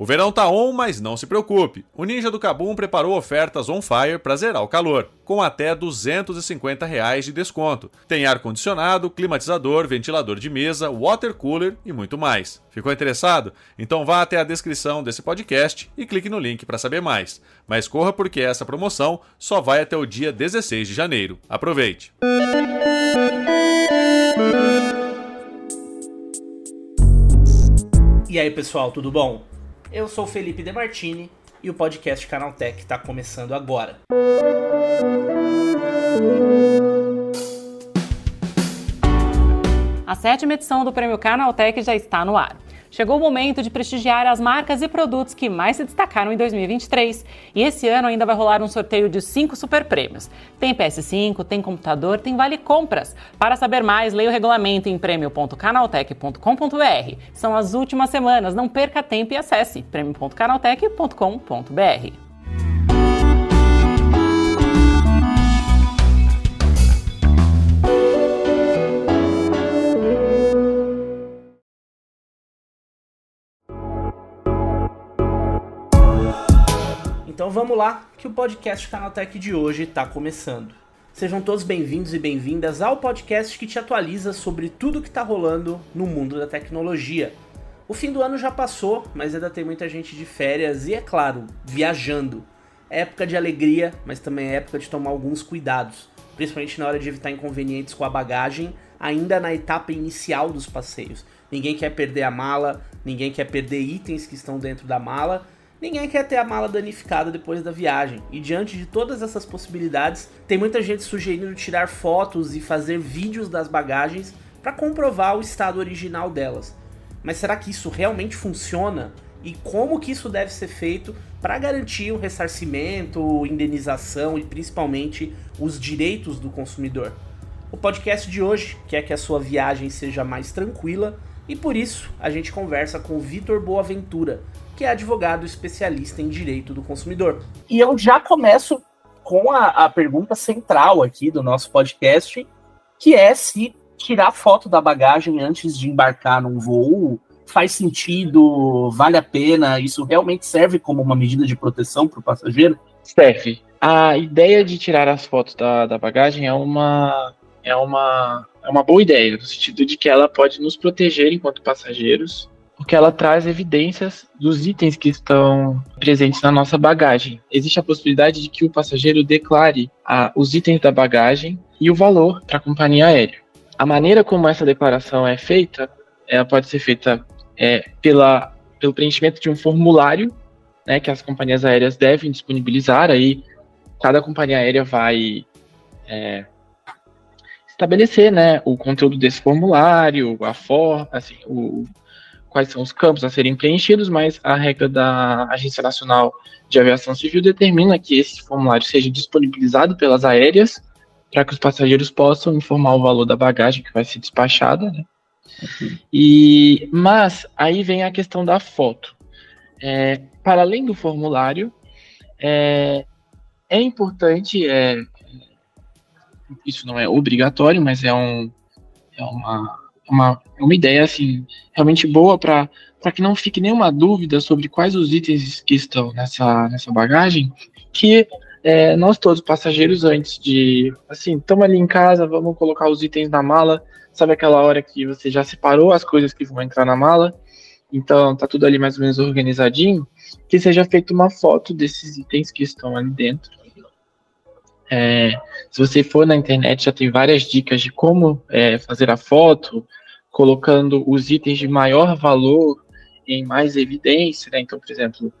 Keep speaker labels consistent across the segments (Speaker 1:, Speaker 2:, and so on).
Speaker 1: O verão tá on, mas não se preocupe. O Ninja do Cabum preparou ofertas on fire para zerar o calor, com até 250 reais de desconto. Tem ar-condicionado, climatizador, ventilador de mesa, water cooler e muito mais. Ficou interessado? Então vá até a descrição desse podcast e clique no link para saber mais. Mas corra porque essa promoção só vai até o dia 16 de janeiro. Aproveite!
Speaker 2: E aí pessoal, tudo bom? Eu sou Felipe Demartini e o podcast Canaltech está começando agora.
Speaker 3: A sétima edição do Prêmio Canaltech já está no ar. Chegou o momento de prestigiar as marcas e produtos que mais se destacaram em 2023. E esse ano ainda vai rolar um sorteio de cinco super prêmios. Tem PS5, tem computador, tem vale compras. Para saber mais, leia o regulamento em prêmio.canaltech.com.br. São as últimas semanas, não perca tempo e acesse prêmio.canaltech.com.br.
Speaker 2: Então vamos lá, que o podcast Canaltech de hoje está começando. Sejam todos bem-vindos e bem-vindas ao podcast que te atualiza sobre tudo que está rolando no mundo da tecnologia. O fim do ano já passou, mas ainda tem muita gente de férias e, é claro, viajando. É época de alegria, mas também é época de tomar alguns cuidados, principalmente na hora de evitar inconvenientes com a bagagem, ainda na etapa inicial dos passeios. Ninguém quer perder a mala, ninguém quer perder itens que estão dentro da mala Ninguém quer ter a mala danificada depois da viagem, e diante de todas essas possibilidades, tem muita gente sugerindo tirar fotos e fazer vídeos das bagagens para comprovar o estado original delas. Mas será que isso realmente funciona? E como que isso deve ser feito para garantir o ressarcimento, indenização e principalmente os direitos do consumidor? O podcast de hoje quer que a sua viagem seja mais tranquila e por isso a gente conversa com o Vitor Boaventura, que é advogado especialista em direito do consumidor.
Speaker 4: E eu já começo com a, a pergunta central aqui do nosso podcast, que é se tirar foto da bagagem antes de embarcar num voo faz sentido, vale a pena, isso realmente serve como uma medida de proteção para o passageiro?
Speaker 5: Serve. A ideia de tirar as fotos da, da bagagem é uma, é, uma, é uma boa ideia, no sentido de que ela pode nos proteger enquanto passageiros porque ela traz evidências dos itens que estão presentes na nossa bagagem. Existe a possibilidade de que o passageiro declare a, os itens da bagagem e o valor para a companhia aérea. A maneira como essa declaração é feita, ela pode ser feita é, pela, pelo preenchimento de um formulário né, que as companhias aéreas devem disponibilizar. Aí cada companhia aérea vai é, estabelecer né, o conteúdo desse formulário, a forma, assim, o, quais são os campos a serem preenchidos, mas a regra da Agência Nacional de Aviação Civil determina que esse formulário seja disponibilizado pelas aéreas para que os passageiros possam informar o valor da bagagem que vai ser despachada, né? Uhum. E, mas aí vem a questão da foto. É, para além do formulário, é, é importante, é, isso não é obrigatório, mas é, um, é uma uma, uma ideia assim realmente boa para que não fique nenhuma dúvida sobre quais os itens que estão nessa, nessa bagagem, que é, nós todos passageiros antes de assim, estamos ali em casa, vamos colocar os itens na mala, sabe aquela hora que você já separou as coisas que vão entrar na mala, então tá tudo ali mais ou menos organizadinho, que seja feita uma foto desses itens que estão ali dentro. É, se você for na internet, já tem várias dicas de como é, fazer a foto, colocando os itens de maior valor em mais evidência, né? Então, por exemplo,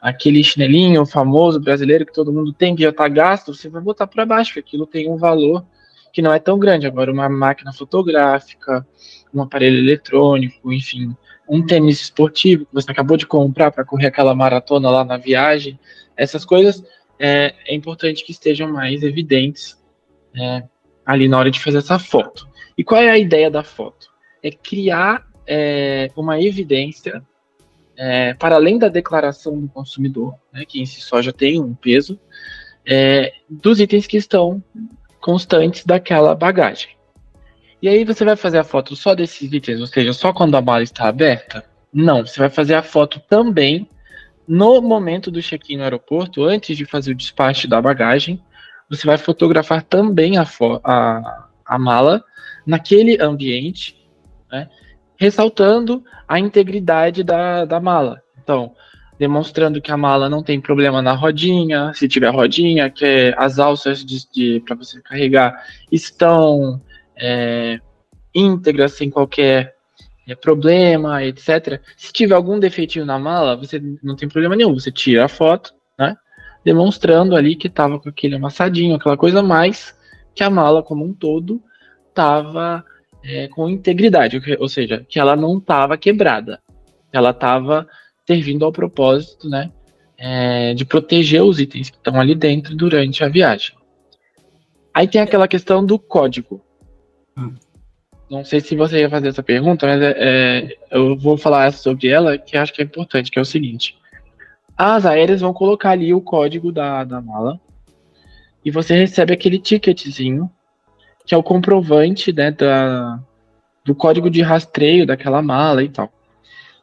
Speaker 5: aquele chinelinho famoso brasileiro que todo mundo tem que já está gasto, você vai botar para baixo, porque aquilo tem um valor que não é tão grande. Agora, uma máquina fotográfica, um aparelho eletrônico, enfim, um tênis esportivo que você acabou de comprar para correr aquela maratona lá na viagem, essas coisas é, é importante que estejam mais evidentes é, ali na hora de fazer essa foto. E qual é a ideia da foto? É criar é, uma evidência é, para além da declaração do consumidor, né, que em si só já tem um peso, é, dos itens que estão constantes daquela bagagem. E aí você vai fazer a foto só desses itens, ou seja, só quando a mala está aberta? Não, você vai fazer a foto também no momento do check-in no aeroporto, antes de fazer o despacho da bagagem, você vai fotografar também a, a, a mala naquele ambiente, né, ressaltando a integridade da, da mala. Então, demonstrando que a mala não tem problema na rodinha, se tiver rodinha, que as alças de, de para você carregar estão é, íntegras, sem qualquer é, problema, etc. Se tiver algum defeitinho na mala, você não tem problema nenhum, você tira a foto, né? Demonstrando ali que estava com aquele amassadinho, aquela coisa mais que a mala como um todo estava é, com integridade, ou seja, que ela não estava quebrada, ela estava servindo ao propósito, né, é, de proteger os itens que estão ali dentro durante a viagem. Aí tem aquela questão do código. Hum. Não sei se você ia fazer essa pergunta, mas é, é, eu vou falar sobre ela, que acho que é importante, que é o seguinte. As aéreas vão colocar ali o código da, da mala e você recebe aquele ticketzinho, que é o comprovante né, da, do código de rastreio daquela mala e tal.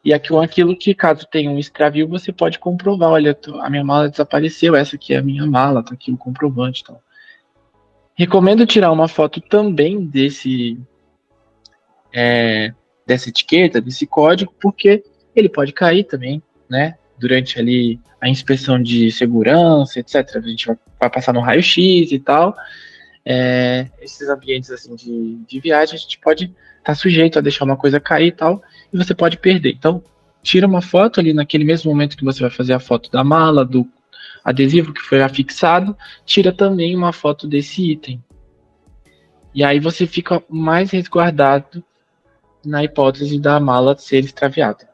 Speaker 5: E aqui, aquilo que, caso tenha um extravio, você pode comprovar, olha, a minha mala desapareceu, essa aqui é a minha mala, tá aqui o comprovante e tal. Recomendo tirar uma foto também desse é, dessa etiqueta, desse código, porque ele pode cair também, né? Durante ali a inspeção de segurança, etc. A gente vai passar no raio-x e tal. É, esses ambientes assim de, de viagem, a gente pode estar tá sujeito a deixar uma coisa cair e tal e você pode perder. Então, tira uma foto ali naquele mesmo momento que você vai fazer a foto da mala, do adesivo que foi afixado, tira também uma foto desse item. E aí você fica mais resguardado na hipótese da mala ser extraviada.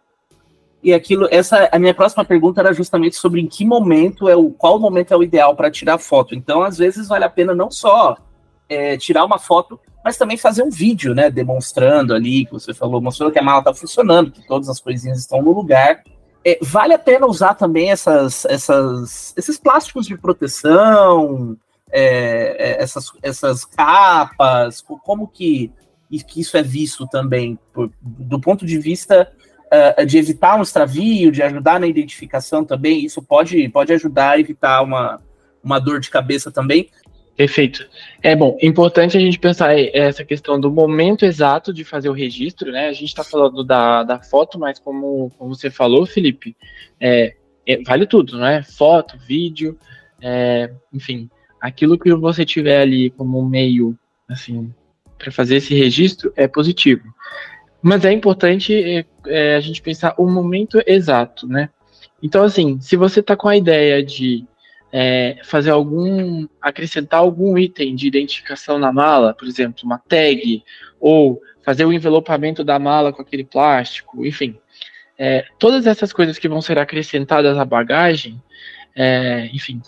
Speaker 4: E aquilo, essa a minha próxima pergunta era justamente sobre em que momento é o qual momento é o ideal para tirar foto. Então, às vezes vale a pena não só é, tirar uma foto mas também fazer um vídeo, né, demonstrando ali, que você falou, mostrando que a mala está funcionando, que todas as coisinhas estão no lugar. É, vale a pena usar também essas, essas, esses plásticos de proteção, é, é essas, essas capas, como que, que isso é visto também, por, do ponto de vista uh, de evitar um extravio, de ajudar na identificação também, isso pode, pode ajudar a evitar uma, uma dor de cabeça também.
Speaker 5: Perfeito. É bom, importante a gente pensar essa questão do momento exato de fazer o registro, né? A gente está falando da, da foto, mas como, como você falou, Felipe, é, é, vale tudo, né? Foto, vídeo, é, enfim, aquilo que você tiver ali como meio, assim, para fazer esse registro é positivo. Mas é importante é, é, a gente pensar o momento exato, né? Então, assim, se você está com a ideia de é, fazer algum, acrescentar algum item de identificação na mala, por exemplo, uma tag, ou fazer o envelopamento da mala com aquele plástico, enfim. É, todas essas coisas que vão ser acrescentadas à bagagem, é, enfim,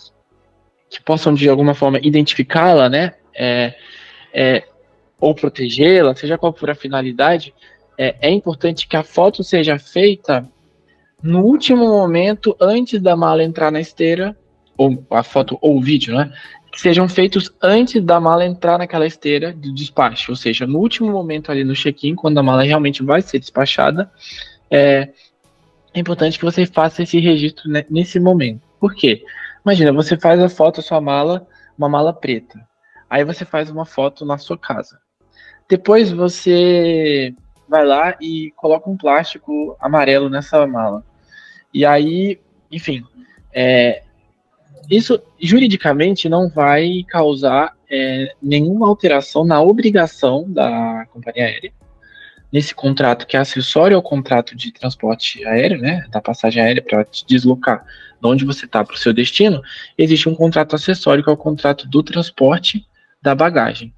Speaker 5: que possam de alguma forma identificá-la, né, é, ou protegê-la, seja qual for a finalidade, é, é importante que a foto seja feita no último momento antes da mala entrar na esteira ou a foto ou o vídeo, né? Que sejam feitos antes da mala entrar naquela esteira de despacho, ou seja, no último momento ali no check-in, quando a mala realmente vai ser despachada, é, é importante que você faça esse registro nesse momento. Por quê? Imagina, você faz a foto da sua mala, uma mala preta. Aí você faz uma foto na sua casa. Depois você vai lá e coloca um plástico amarelo nessa mala. E aí, enfim, é, isso juridicamente não vai causar é, nenhuma alteração na obrigação da companhia aérea nesse contrato que é acessório ao contrato de transporte aéreo, né, da passagem aérea para te deslocar de onde você está para o seu destino, existe um contrato acessório que é o contrato do transporte da bagagem.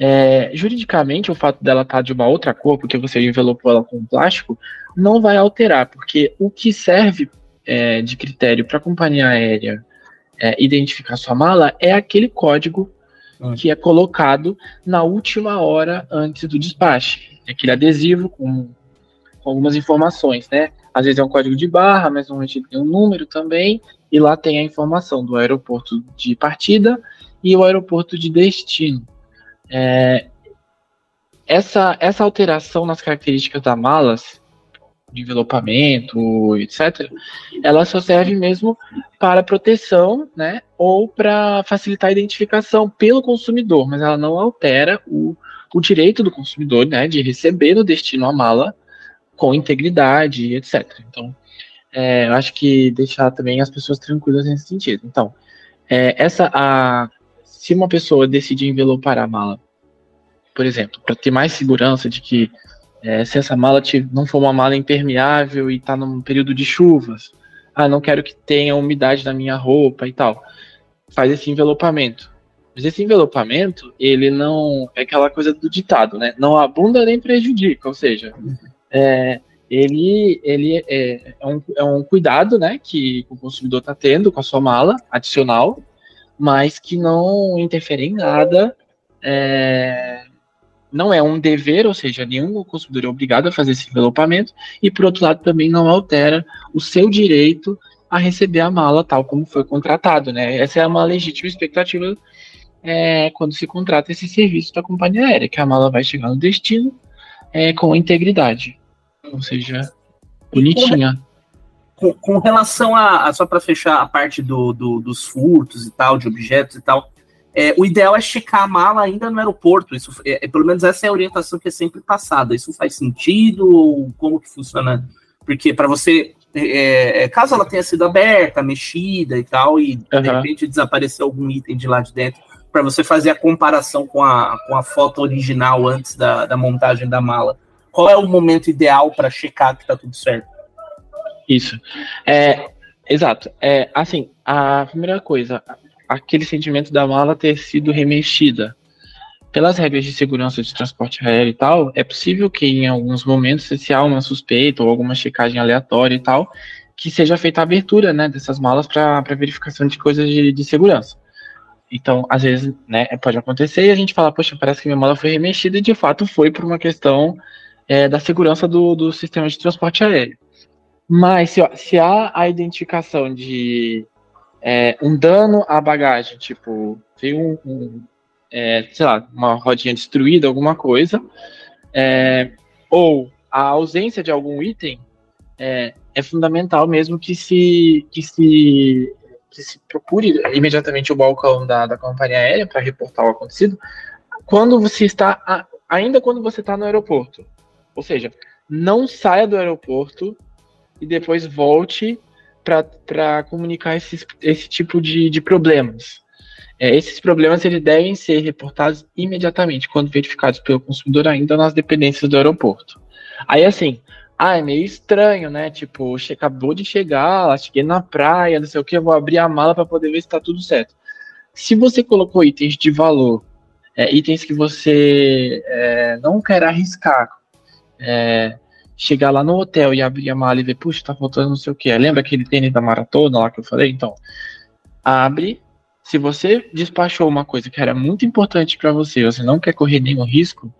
Speaker 5: É, juridicamente, o fato dela estar tá de uma outra cor, porque você envelopou ela com plástico, não vai alterar, porque o que serve é, de critério para a companhia aérea é, identificar sua mala é aquele código ah. que é colocado na última hora antes do despache. É aquele adesivo com, com, algumas informações, né? Às vezes é um código de barra, mas normalmente tem um número também, e lá tem a informação do aeroporto de partida e o aeroporto de destino. É, essa, essa alteração nas características das malas de envelopamento, etc., ela só serve mesmo para proteção, né, ou para facilitar a identificação pelo consumidor, mas ela não altera o, o direito do consumidor, né, de receber no destino a mala com integridade, etc. Então, é, eu acho que deixar também as pessoas tranquilas nesse sentido. Então, é, essa a se uma pessoa decidir envelopar a mala, por exemplo, para ter mais segurança de que é, se essa mala não for uma mala impermeável e está num período de chuvas, ah, não quero que tenha umidade na minha roupa e tal, faz esse envelopamento. Mas esse envelopamento, ele não é aquela coisa do ditado, né? Não abunda nem prejudica, ou seja, é, ele, ele é, é, um, é um cuidado, né, que o consumidor está tendo com a sua mala adicional, mas que não interfere em nada é, não é um dever, ou seja, nenhum consumidor é obrigado a fazer esse envelopamento, e por outro lado também não altera o seu direito a receber a mala tal como foi contratado, né? Essa é uma legítima expectativa é, quando se contrata esse serviço da companhia aérea, que a mala vai chegar no destino é, com integridade, ou seja, bonitinha.
Speaker 4: Com, com relação a, a só para fechar a parte do, do, dos furtos e tal, de objetos e tal, é, o ideal é checar a mala ainda no aeroporto. Isso, é, é, pelo menos essa é a orientação que é sempre passada. Isso faz sentido ou como que funciona? Porque para você, é, é, caso ela tenha sido aberta, mexida e tal, e uhum. de repente desapareceu algum item de lá de dentro, para você fazer a comparação com a, com a foto original antes da, da montagem da mala, qual é o momento ideal para checar que está tudo certo?
Speaker 5: Isso. É, exato. É, assim, a primeira coisa, aquele sentimento da mala ter sido remexida. Pelas regras de segurança de transporte aéreo e tal, é possível que em alguns momentos, se há uma suspeita ou alguma checagem aleatória e tal, que seja feita a abertura né, dessas malas para verificação de coisas de, de segurança. Então, às vezes, né, pode acontecer e a gente fala, poxa, parece que minha mala foi remexida e de fato foi por uma questão é, da segurança do, do sistema de transporte aéreo. Mas se, se há a identificação de é, um dano à bagagem, tipo, veio um, um é, sei lá, uma rodinha destruída, alguma coisa, é, ou a ausência de algum item, é, é fundamental mesmo que se, que se, que se procure imediatamente o balcão da, da companhia aérea para reportar o acontecido, quando você está, ainda quando você está no aeroporto. Ou seja, não saia do aeroporto e depois volte para comunicar esses, esse tipo de, de problemas. É, esses problemas eles devem ser reportados imediatamente, quando verificados pelo consumidor ainda nas dependências do aeroporto. Aí assim, ah, é meio estranho, né? Tipo, acabou de chegar, cheguei na praia, não sei o que, eu vou abrir a mala para poder ver se está tudo certo. Se você colocou itens de valor, é, itens que você é, não quer arriscar, é, chegar lá no hotel e abrir a mala e ver, puxa, tá faltando não sei o que. Lembra aquele tênis da maratona lá que eu falei? Então, abre. Se você despachou uma coisa que era muito importante para você, você não quer correr nenhum risco,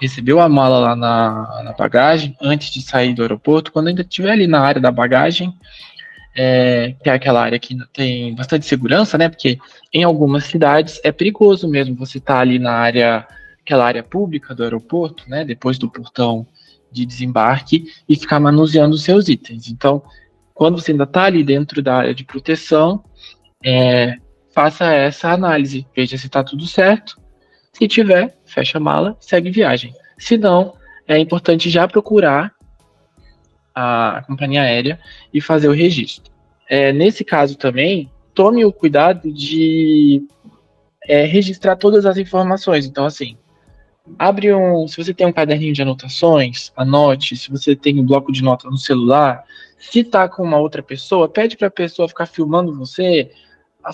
Speaker 5: recebeu a mala lá na, na bagagem antes de sair do aeroporto, quando ainda estiver ali na área da bagagem, é, que é aquela área que tem bastante segurança, né? Porque em algumas cidades é perigoso mesmo você estar tá ali na área, aquela área pública do aeroporto, né? Depois do portão de desembarque e ficar manuseando os seus itens. Então, quando você ainda está ali dentro da área de proteção, é, faça essa análise, veja se está tudo certo. Se tiver, fecha a mala, segue viagem. Se não, é importante já procurar a companhia aérea e fazer o registro. É, nesse caso também, tome o cuidado de é, registrar todas as informações. Então, assim, abre um. Se você tem um caderninho de anotações, anote. Se você tem um bloco de nota no celular, se tá com uma outra pessoa, pede para a pessoa ficar filmando você.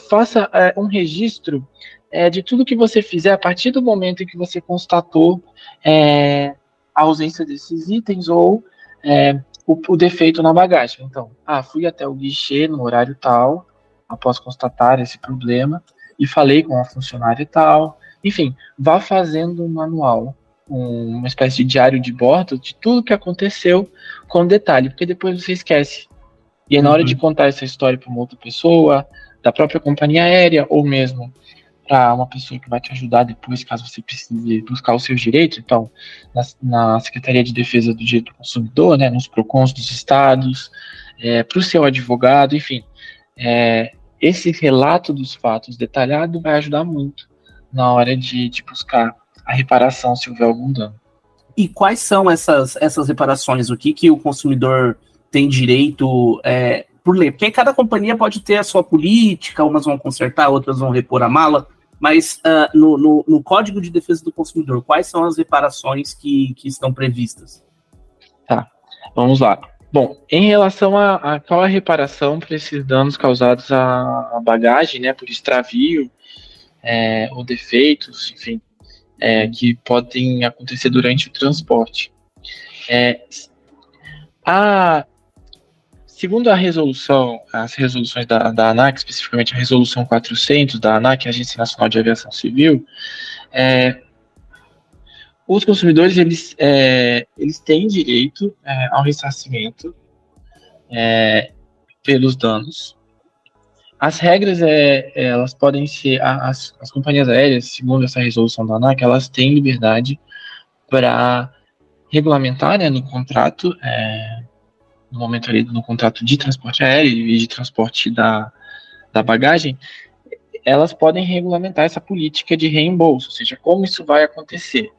Speaker 5: Faça é, um registro é, de tudo que você fizer a partir do momento em que você constatou é, a ausência desses itens ou é, o, o, defeito na bagagem. Então, ah, fui até o guichê no horário tal, após constatar esse problema, e falei com a funcionária tal, enfim, vá fazendo um manual, um, uma espécie de diário de bordo de tudo que aconteceu com detalhe, porque depois você esquece. E aí, na hora de uhum. contar essa história para uma outra pessoa, da própria companhia aérea, ou mesmo para uma pessoa que vai te ajudar depois, caso você precise buscar os seus direitos. Então, na, na Secretaria de Defesa do Direito do Consumidor, né, nos PROCONs dos estados, é, para o seu advogado, enfim. É, esse relato dos fatos detalhado vai ajudar muito na hora de, de buscar a reparação se houver algum dano.
Speaker 4: E quais são essas, essas reparações? O que, que o consumidor tem direito é, por lei? Porque cada companhia pode ter a sua política, umas vão consertar, outras vão repor a mala, mas uh, no, no, no, Código de Defesa do Consumidor, quais são as reparações que, que estão previstas?
Speaker 5: Tá, vamos lá. Bom, em relação a, a qual a reparação para esses danos causados à, bagagem, né, por extravio é, ou defeitos, enfim, é, que podem acontecer durante o transporte. É, a, segundo a resolução, as resoluções da, da ANAC, especificamente a resolução 400 da ANAC, Agência Nacional de Aviação Civil, é, os consumidores eles, é, eles têm direito é, ao ressarcimento é, pelos danos as regras, é, é, elas podem ser, as, as companhias aéreas, segundo essa resolução da ANAC, elas têm liberdade para regulamentar né, no contrato, é, no momento ali no contrato de transporte aéreo e de transporte da, da bagagem, elas podem regulamentar essa política de reembolso, ou seja, como isso vai acontecer.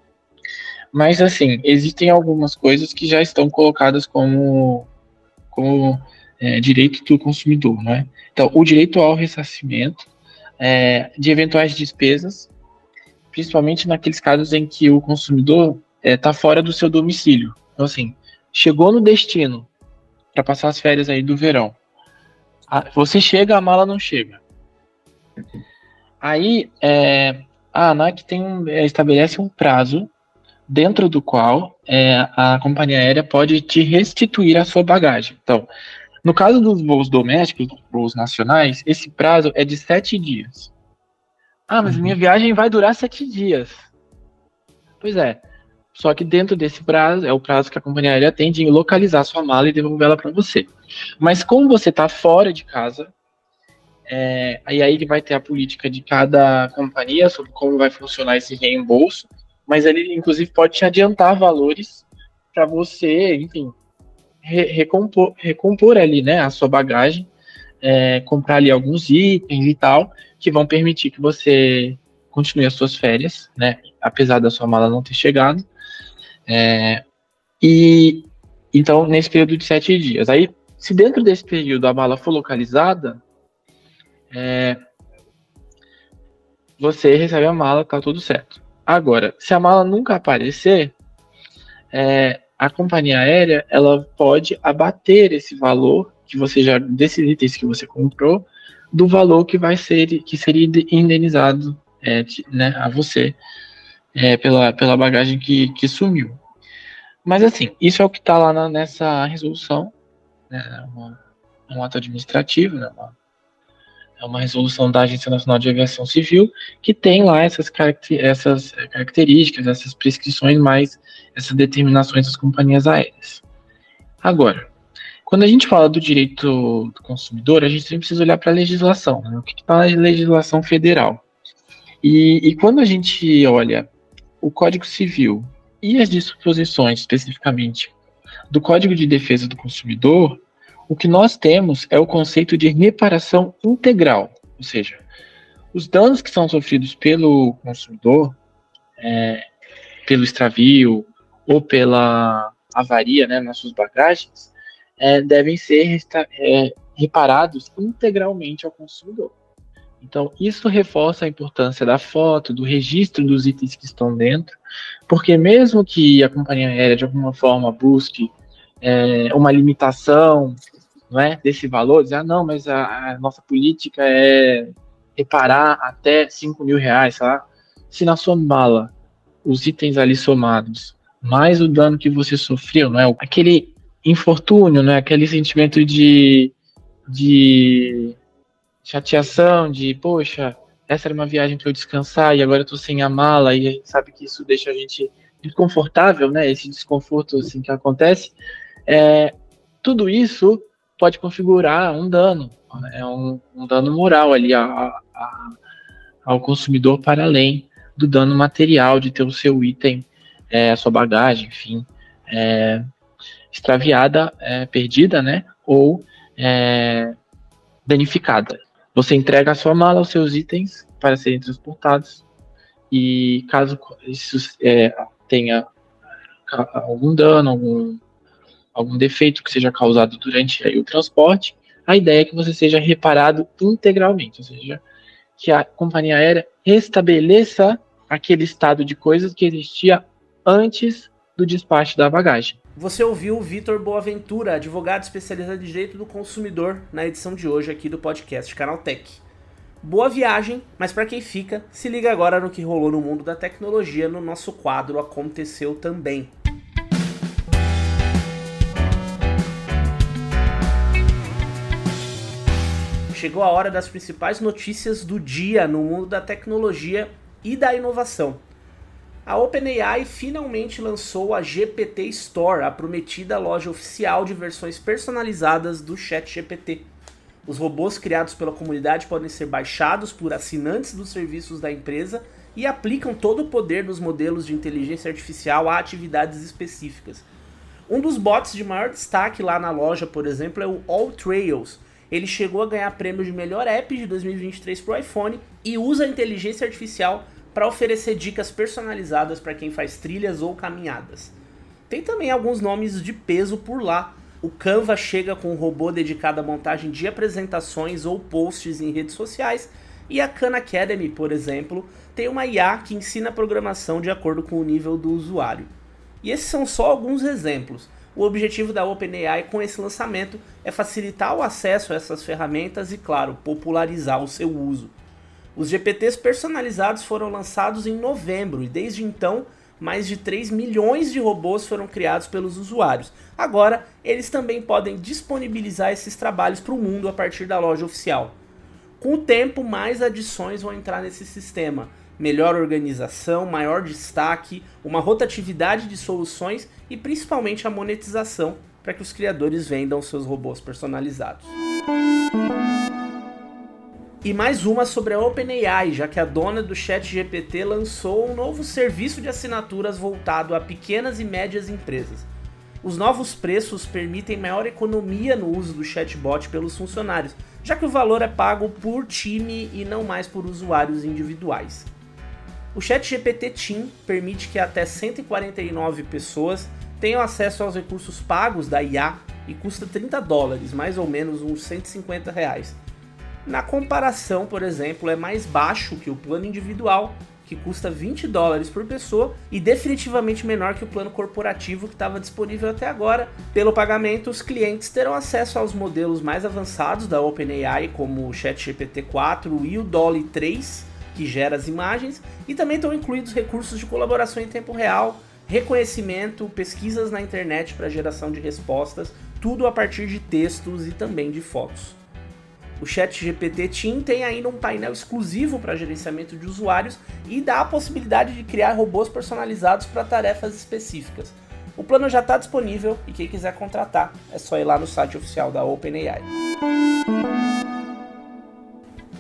Speaker 5: Mas, assim, existem algumas coisas que já estão colocadas como, como é, direito do consumidor, né? Então, o direito ao ressarcimento é, de eventuais despesas, principalmente naqueles casos em que o consumidor está é, fora do seu domicílio. Então, assim, chegou no destino para passar as férias aí do verão. A, você chega, a mala não chega. Aí, é, a ANAC tem um, é, estabelece um prazo dentro do qual é, a companhia aérea pode te restituir a sua bagagem. Então, no caso dos voos domésticos, dos voos nacionais, esse prazo é de sete dias. Ah, mas uhum. minha viagem vai durar sete dias. Pois é. Só que dentro desse prazo, é o prazo que a companhia aérea tem de localizar sua mala e devolvê-la para você. Mas como você está fora de casa, é, aí ele vai ter a política de cada companhia sobre como vai funcionar esse reembolso, mas ele inclusive pode te adiantar valores para você, enfim, re recompor, recompor ali, né, a sua bagagem, é, comprar ali alguns itens e tal, que vão permitir que você continue as suas férias, né, apesar da sua mala não ter chegado. É, e então, nesse período de sete dias. Aí, se dentro desse período a mala for localizada, é, você recebe a mala, tá tudo certo. Agora, se a mala nunca aparecer, é, a companhia aérea ela pode abater esse valor que você já desses itens que você comprou do valor que vai ser que seria indenizado é, né, a você é, pela, pela bagagem que, que sumiu. Mas assim, isso é o que está lá na, nessa resolução, né, uma, um ato administrativo, né, uma, é uma resolução da Agência Nacional de Aviação Civil que tem lá essas, caracter essas características, essas prescrições mais essas determinações das companhias aéreas. Agora, quando a gente fala do direito do consumidor, a gente sempre precisa olhar para a legislação, né? o que está na legislação federal. E, e quando a gente olha o Código Civil e as disposições especificamente do Código de Defesa do Consumidor, o que nós temos é o conceito de reparação integral, ou seja, os danos que são sofridos pelo consumidor, é, pelo extravio, ou pela avaria né, nas suas bagagens, é, devem ser é, reparados integralmente ao consumidor. Então, isso reforça a importância da foto, do registro dos itens que estão dentro, porque mesmo que a companhia aérea, de alguma forma, busque é, uma limitação não é, desse valor, dizer, ah, não, mas a, a nossa política é reparar até 5 mil reais, lá. se na sua mala os itens ali somados mais o dano que você sofreu, não é? Aquele infortúnio, não é? Aquele sentimento de, de chateação, de, poxa, essa era uma viagem para eu descansar e agora eu tô sem a mala e a gente sabe que isso deixa a gente desconfortável, né? Esse desconforto assim que acontece. É, tudo isso pode configurar um dano, é um, um dano moral ali a, a, ao consumidor para além do dano material de ter o seu item, é, a sua bagagem, enfim, é, extraviada, é, perdida, né? Ou é, danificada. Você entrega a sua mala, os seus itens para serem transportados e caso isso é, tenha algum dano, algum, algum defeito que seja causado durante aí, o transporte, a ideia é que você seja reparado integralmente, ou seja, que a companhia aérea restabeleça aquele estado de coisas que existia antes do despacho da bagagem.
Speaker 2: Você ouviu o Vitor Boaventura, advogado especializado em direito do consumidor, na edição de hoje aqui do podcast Canaltech. Boa viagem, mas para quem fica, se liga agora no que rolou no mundo da tecnologia no nosso quadro Aconteceu Também. Chegou a hora das principais notícias do dia no mundo da tecnologia e da inovação. A OpenAI finalmente lançou a GPT Store, a prometida loja oficial de versões personalizadas do ChatGPT. Os robôs criados pela comunidade podem ser baixados por assinantes dos serviços da empresa e aplicam todo o poder dos modelos de inteligência artificial a atividades específicas. Um dos bots de maior destaque lá na loja, por exemplo, é o All Trails. Ele chegou a ganhar prêmio de melhor app de 2023 para o iPhone e usa a inteligência artificial para oferecer dicas personalizadas para quem faz trilhas ou caminhadas. Tem também alguns nomes de peso por lá, o Canva chega com um robô dedicado à montagem de apresentações ou posts em redes sociais, e a Khan Academy, por exemplo, tem uma IA que ensina programação de acordo com o nível do usuário. E esses são só alguns exemplos. O objetivo da OpenAI com esse lançamento é facilitar o acesso a essas ferramentas e, claro, popularizar o seu uso. Os GPTs personalizados foram lançados em novembro e desde então mais de 3 milhões de robôs foram criados pelos usuários. Agora, eles também podem disponibilizar esses trabalhos para o mundo a partir da loja oficial. Com o tempo, mais adições vão entrar nesse sistema. Melhor organização, maior destaque, uma rotatividade de soluções e principalmente a monetização para que os criadores vendam seus robôs personalizados. E mais uma sobre a OpenAI, já que a dona do ChatGPT lançou um novo serviço de assinaturas voltado a pequenas e médias empresas. Os novos preços permitem maior economia no uso do chatbot pelos funcionários, já que o valor é pago por time e não mais por usuários individuais. O ChatGPT Team permite que até 149 pessoas tenham acesso aos recursos pagos da IA e custa 30 dólares, mais ou menos uns 150 reais. Na comparação, por exemplo, é mais baixo que o plano individual, que custa 20 dólares por pessoa, e definitivamente menor que o plano corporativo que estava disponível até agora. Pelo pagamento, os clientes terão acesso aos modelos mais avançados da OpenAI, como o ChatGPT 4 e o Dolly 3, que gera as imagens, e também estão incluídos recursos de colaboração em tempo real, reconhecimento, pesquisas na internet para geração de respostas, tudo a partir de textos e também de fotos. O ChatGPT Team tem ainda um painel exclusivo para gerenciamento de usuários e dá a possibilidade de criar robôs personalizados para tarefas específicas. O plano já está disponível e quem quiser contratar é só ir lá no site oficial da OpenAI.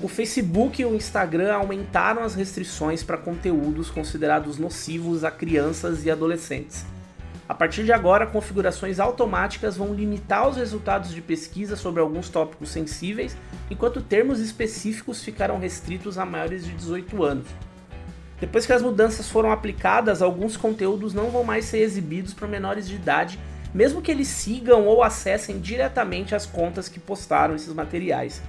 Speaker 2: O Facebook e o Instagram aumentaram as restrições para conteúdos considerados nocivos a crianças e adolescentes. A partir de agora, configurações automáticas vão limitar os resultados de pesquisa sobre alguns tópicos sensíveis, enquanto termos específicos ficarão restritos a maiores de 18 anos. Depois que as mudanças foram aplicadas, alguns conteúdos não vão mais ser exibidos para menores de idade, mesmo que eles sigam ou acessem diretamente as contas que postaram esses materiais.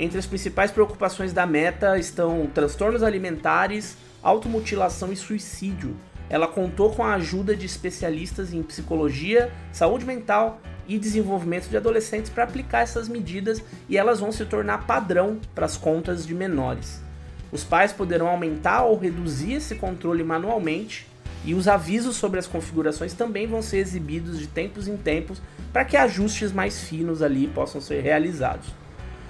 Speaker 2: Entre as principais preocupações da Meta estão transtornos alimentares, automutilação e suicídio ela contou com a ajuda de especialistas em psicologia, saúde mental e desenvolvimento de adolescentes para aplicar essas medidas e elas vão se tornar padrão para as contas de menores. Os pais poderão aumentar ou reduzir esse controle manualmente e os avisos sobre as configurações também vão ser exibidos de tempos em tempos para que ajustes mais finos ali possam ser realizados.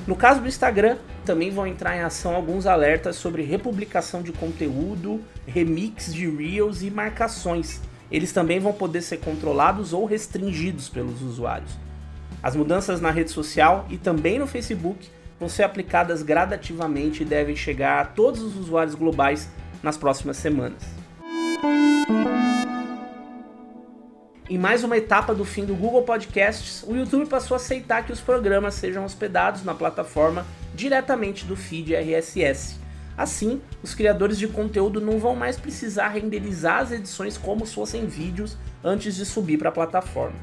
Speaker 2: No caso do Instagram, também vão entrar em ação alguns alertas sobre republicação de conteúdo, remix de Reels e marcações. Eles também vão poder ser controlados ou restringidos pelos usuários. As mudanças na rede social e também no Facebook vão ser aplicadas gradativamente e devem chegar a todos os usuários globais nas próximas semanas. Em mais uma etapa do fim do Google Podcasts, o YouTube passou a aceitar que os programas sejam hospedados na plataforma diretamente do feed RSS. Assim, os criadores de conteúdo não vão mais precisar renderizar as edições como se fossem vídeos antes de subir para a plataforma.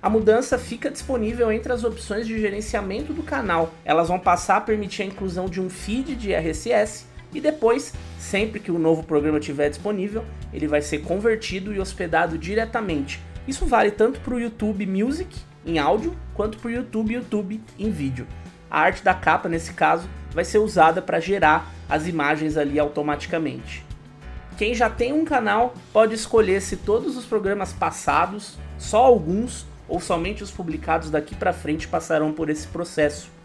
Speaker 2: A mudança fica disponível entre as opções de gerenciamento do canal. Elas vão passar a permitir a inclusão de um feed de RSS e depois, sempre que o novo programa estiver disponível, ele vai ser convertido e hospedado diretamente. Isso vale tanto para o YouTube Music em áudio quanto para o YouTube YouTube em vídeo. A arte da capa, nesse caso, vai ser usada para gerar as imagens ali automaticamente. Quem já tem um canal pode escolher se todos os programas passados, só alguns ou somente os publicados daqui para frente passarão por esse processo.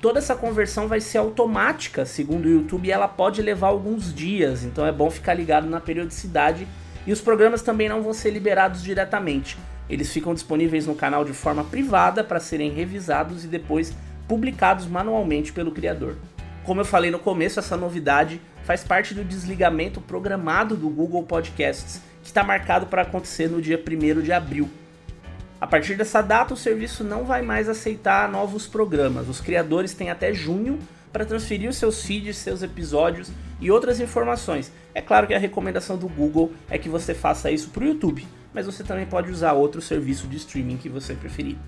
Speaker 2: Toda essa conversão vai ser automática, segundo o YouTube, e ela pode levar alguns dias, então é bom ficar ligado na periodicidade. E os programas também não vão ser liberados diretamente. Eles ficam disponíveis no canal de forma privada para serem revisados e depois publicados manualmente pelo criador. Como eu falei no começo, essa novidade faz parte do desligamento programado do Google Podcasts, que está marcado para acontecer no dia 1 de abril. A partir dessa data, o serviço não vai mais aceitar novos programas. Os criadores têm até junho para transferir os seus feeds, seus episódios e outras informações. É claro que a recomendação do Google é que você faça isso para o YouTube, mas você também pode usar outro serviço de streaming que você preferir.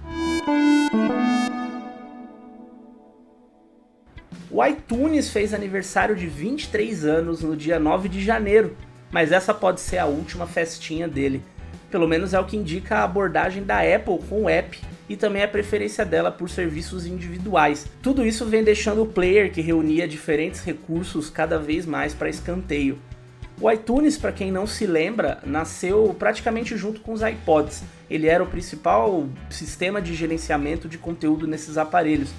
Speaker 2: O iTunes fez aniversário de 23 anos no dia 9 de janeiro, mas essa pode ser a última festinha dele. Pelo menos é o que indica a abordagem da Apple com o app e também a preferência dela por serviços individuais. Tudo isso vem deixando o player que reunia diferentes recursos cada vez mais para escanteio. O iTunes, para quem não se lembra, nasceu praticamente junto com os iPods. Ele era o principal sistema de gerenciamento de conteúdo nesses aparelhos.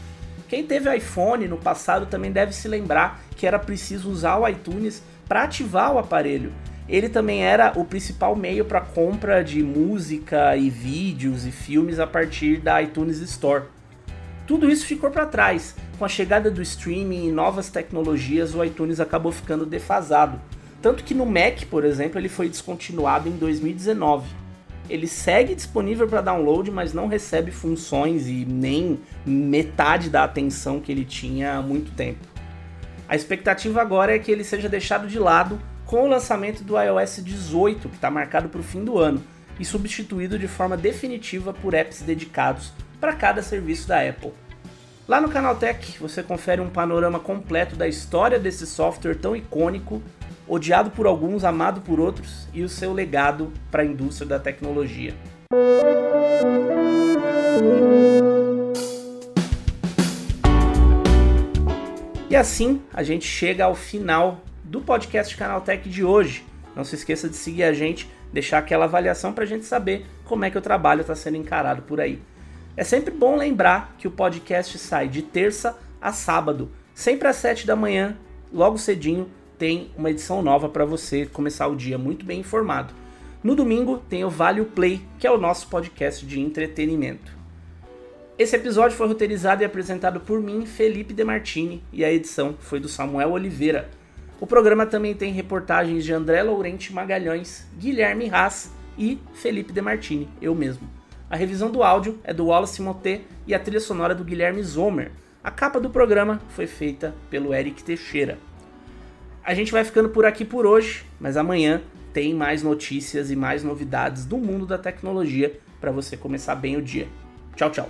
Speaker 2: Quem teve iPhone no passado também deve se lembrar que era preciso usar o iTunes para ativar o aparelho ele também era o principal meio para compra de música e vídeos e filmes a partir da iTunes Store. Tudo isso ficou para trás. Com a chegada do streaming e novas tecnologias, o iTunes acabou ficando defasado. Tanto que no Mac, por exemplo, ele foi descontinuado em 2019. Ele segue disponível para download, mas não recebe funções e nem metade da atenção que ele tinha há muito tempo. A expectativa agora é que ele seja deixado de lado com o lançamento do iOS 18, que está marcado para o fim do ano, e substituído de forma definitiva por apps dedicados para cada serviço da Apple. Lá no Canaltech você confere um panorama completo da história desse software tão icônico, odiado por alguns, amado por outros, e o seu legado para a indústria da tecnologia. E assim a gente chega ao final do podcast Canaltech de hoje. Não se esqueça de seguir a gente, deixar aquela avaliação para a gente saber como é que o trabalho está sendo encarado por aí. É sempre bom lembrar que o podcast sai de terça a sábado, sempre às 7 da manhã, logo cedinho, tem uma edição nova para você começar o dia muito bem informado. No domingo tem o Vale Play, que é o nosso podcast de entretenimento. Esse episódio foi roteirizado e apresentado por mim, Felipe Demartini, e a edição foi do Samuel Oliveira. O programa também tem reportagens de André Laurente Magalhães, Guilherme Haas e Felipe Demartini, eu mesmo. A revisão do áudio é do Wallace Moté e a trilha sonora do Guilherme Zomer. A capa do programa foi feita pelo Eric Teixeira. A gente vai ficando por aqui por hoje, mas amanhã tem mais notícias e mais novidades do mundo da tecnologia para você começar bem o dia. Tchau, tchau.